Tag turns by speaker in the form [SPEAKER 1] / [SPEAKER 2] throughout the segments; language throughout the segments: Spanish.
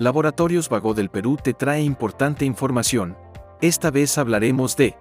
[SPEAKER 1] Laboratorios Vago del Perú te trae importante información. Esta vez hablaremos de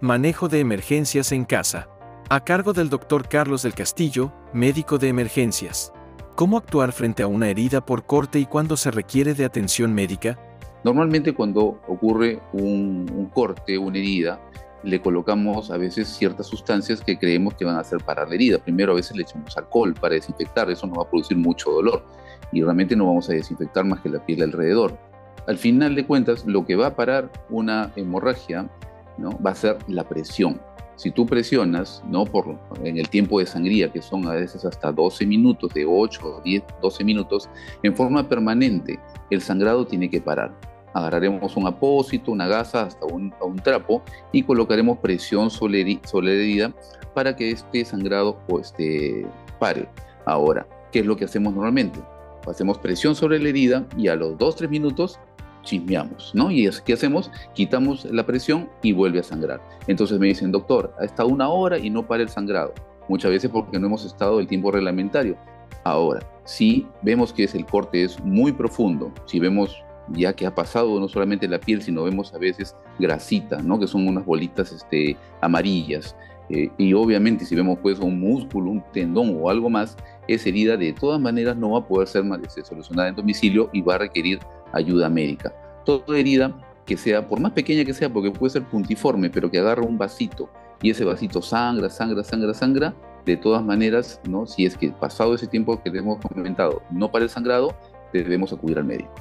[SPEAKER 1] manejo de emergencias en casa. A cargo del doctor Carlos del Castillo, médico de emergencias. ¿Cómo actuar frente a una herida por corte y cuándo se requiere de atención médica?
[SPEAKER 2] Normalmente cuando ocurre un, un corte, una herida, le colocamos a veces ciertas sustancias que creemos que van a hacer parar la herida. Primero a veces le echamos alcohol para desinfectar, eso no va a producir mucho dolor y realmente no vamos a desinfectar más que la piel alrededor. Al final de cuentas, lo que va a parar una hemorragia ¿no? va a ser la presión. Si tú presionas ¿no? Por, en el tiempo de sangría, que son a veces hasta 12 minutos, de 8, 10, 12 minutos, en forma permanente, el sangrado tiene que parar agarraremos un apósito, una gasa, hasta un, trapo y colocaremos presión sobre, la herida para que este sangrado o este, pare. Ahora, ¿qué es lo que hacemos normalmente? Hacemos presión sobre la herida y a los 2-3 minutos chismeamos, ¿no? Y ¿qué hacemos? Quitamos la presión y vuelve a sangrar. Entonces me dicen, doctor, ha estado una hora y no para el sangrado. Muchas veces porque no hemos estado el tiempo reglamentario. Ahora, si vemos que es el corte es muy profundo, si vemos ya que ha pasado no solamente la piel, sino vemos a veces grasita, ¿no? que son unas bolitas este, amarillas. Eh, y obviamente si vemos pues un músculo, un tendón o algo más, esa herida de todas maneras no va a poder ser solucionada en domicilio y va a requerir ayuda médica. Toda herida que sea, por más pequeña que sea, porque puede ser puntiforme, pero que agarra un vasito y ese vasito sangra, sangra, sangra, sangra, de todas maneras, ¿no? si es que pasado ese tiempo que hemos comentado no para el sangrado, debemos acudir al médico.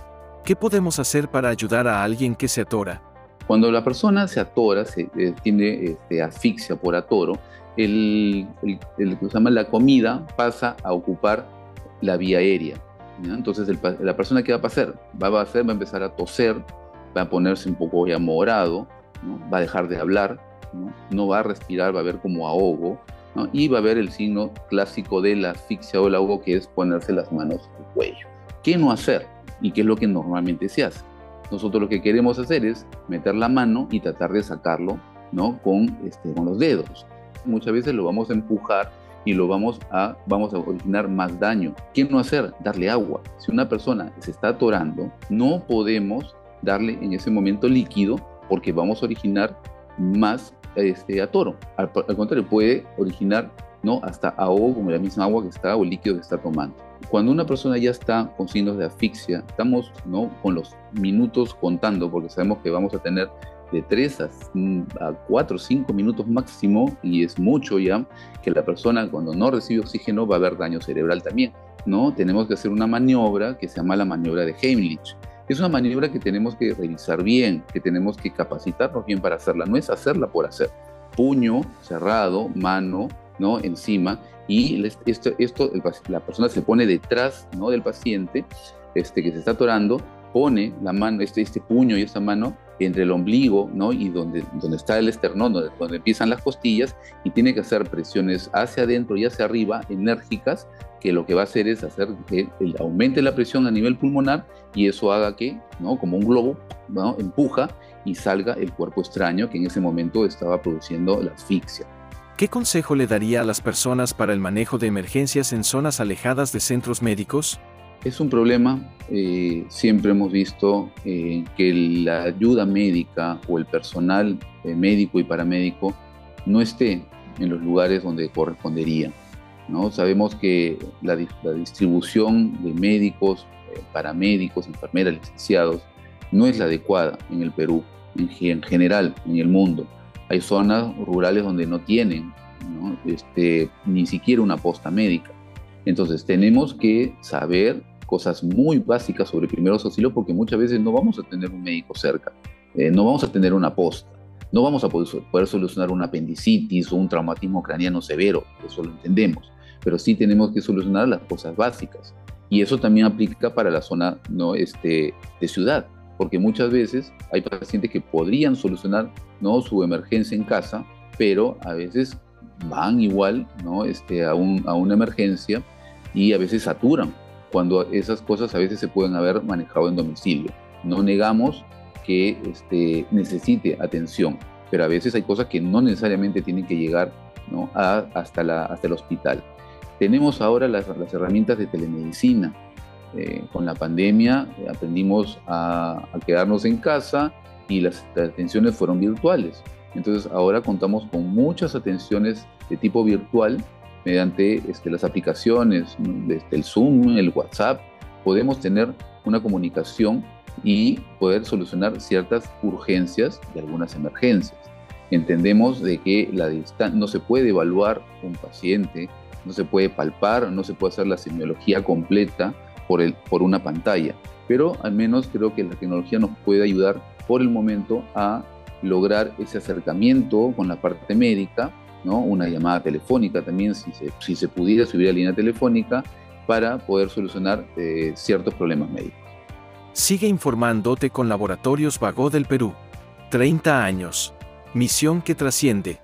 [SPEAKER 1] ¿Qué podemos hacer para ayudar a alguien que se atora?
[SPEAKER 2] Cuando la persona se atora, se, eh, tiene este, asfixia por atoro, el, el, se llama la comida pasa a ocupar la vía aérea. Entonces la persona que va a pasar, va a hacer, va a empezar a toser, va a ponerse un poco ya morado, va a dejar de hablar, ¿no? va a respirar, va a ver como ahogo, y va a ver el signo clásico de la asfixia o el ahogo que es ponerse las manos al cuello. ¿Qué no hacer? y qué es lo que normalmente se hace. Nosotros lo que queremos hacer es meter la mano y tratar de sacarlo ¿no? con, este, con los dedos. Muchas veces lo vamos a empujar y lo vamos a, vamos a originar más daño. ¿Qué no hacer? Darle agua. Si una persona se está atorando, no podemos darle en ese momento líquido porque vamos a originar más este, atoro. Al, al contrario, puede originar ¿no? hasta ahogo como la misma agua que está o líquido que está tomando. Cuando una persona ya está con signos de asfixia, estamos ¿no? con los minutos contando, porque sabemos que vamos a tener de 3 a, 4 o 5 minutos máximo, y es mucho ya, que la persona cuando no recibe oxígeno va a haber daño cerebral también. ¿no? Tenemos que hacer una maniobra que se llama la maniobra de Heimlich. Es una maniobra que tenemos que revisar bien, que tenemos que capacitarnos bien para hacerla. No es hacerla por hacer. Puño cerrado, mano, ¿no? encima y esto, esto la persona se pone detrás ¿no? del paciente este, que se está atorando, pone la mano, este, este puño y esta mano entre el ombligo ¿no? y donde, donde está el esternón, donde, donde empiezan las costillas, y tiene que hacer presiones hacia adentro y hacia arriba, enérgicas, que lo que va a hacer es hacer que aumente la presión a nivel pulmonar y eso haga que, ¿no? como un globo, ¿no? empuja y salga el cuerpo extraño que en ese momento estaba produciendo la asfixia.
[SPEAKER 1] ¿Qué consejo le daría a las personas para el manejo de emergencias en zonas alejadas de centros médicos?
[SPEAKER 2] Es un problema, eh, siempre hemos visto eh, que la ayuda médica o el personal eh, médico y paramédico no esté en los lugares donde correspondería. ¿no? Sabemos que la, distribución de médicos, paramédicos, enfermeras, licenciados, no es la adecuada en el Perú, en general, en el mundo. Hay zonas rurales donde no tienen Este, ni siquiera una posta médica. Entonces tenemos que saber cosas muy básicas sobre primeros auxilios porque muchas veces no vamos a tener un médico cerca, eh, no vamos a tener una posta, no vamos a poder, poder, solucionar una apendicitis o un traumatismo craneano severo, eso lo entendemos, pero sí tenemos que solucionar las cosas básicas. Y eso también aplica para la zona ¿no? este, de ciudad porque muchas veces hay pacientes que podrían solucionar ¿no? su emergencia en casa, pero a veces van igual ¿no? este, a, a una emergencia y a veces saturan, cuando esas cosas a veces se pueden haber manejado en domicilio. No negamos que este, necesite atención, pero a veces hay cosas que no necesariamente tienen que llegar ¿no? hasta, la, hasta el hospital. Tenemos ahora las, herramientas de telemedicina, eh, con la pandemia aprendimos a, quedarnos en casa y las atenciones fueron virtuales. Entonces ahora contamos con muchas atenciones de tipo virtual mediante este, las aplicaciones, desde el Zoom, el WhatsApp, podemos tener una comunicación y poder solucionar ciertas urgencias y algunas emergencias. Entendemos de que la no se puede evaluar un paciente, no se puede palpar, no se puede hacer la semiología completa por, el, por una pantalla, pero al menos creo que la tecnología nos puede ayudar por el momento a lograr ese acercamiento con la parte médica, ¿no? una llamada telefónica también, si se, pudiera subir a línea telefónica, para poder solucionar eh, ciertos problemas médicos.
[SPEAKER 1] Sigue informándote con Laboratorios Vago del Perú. 30 años. Misión que trasciende.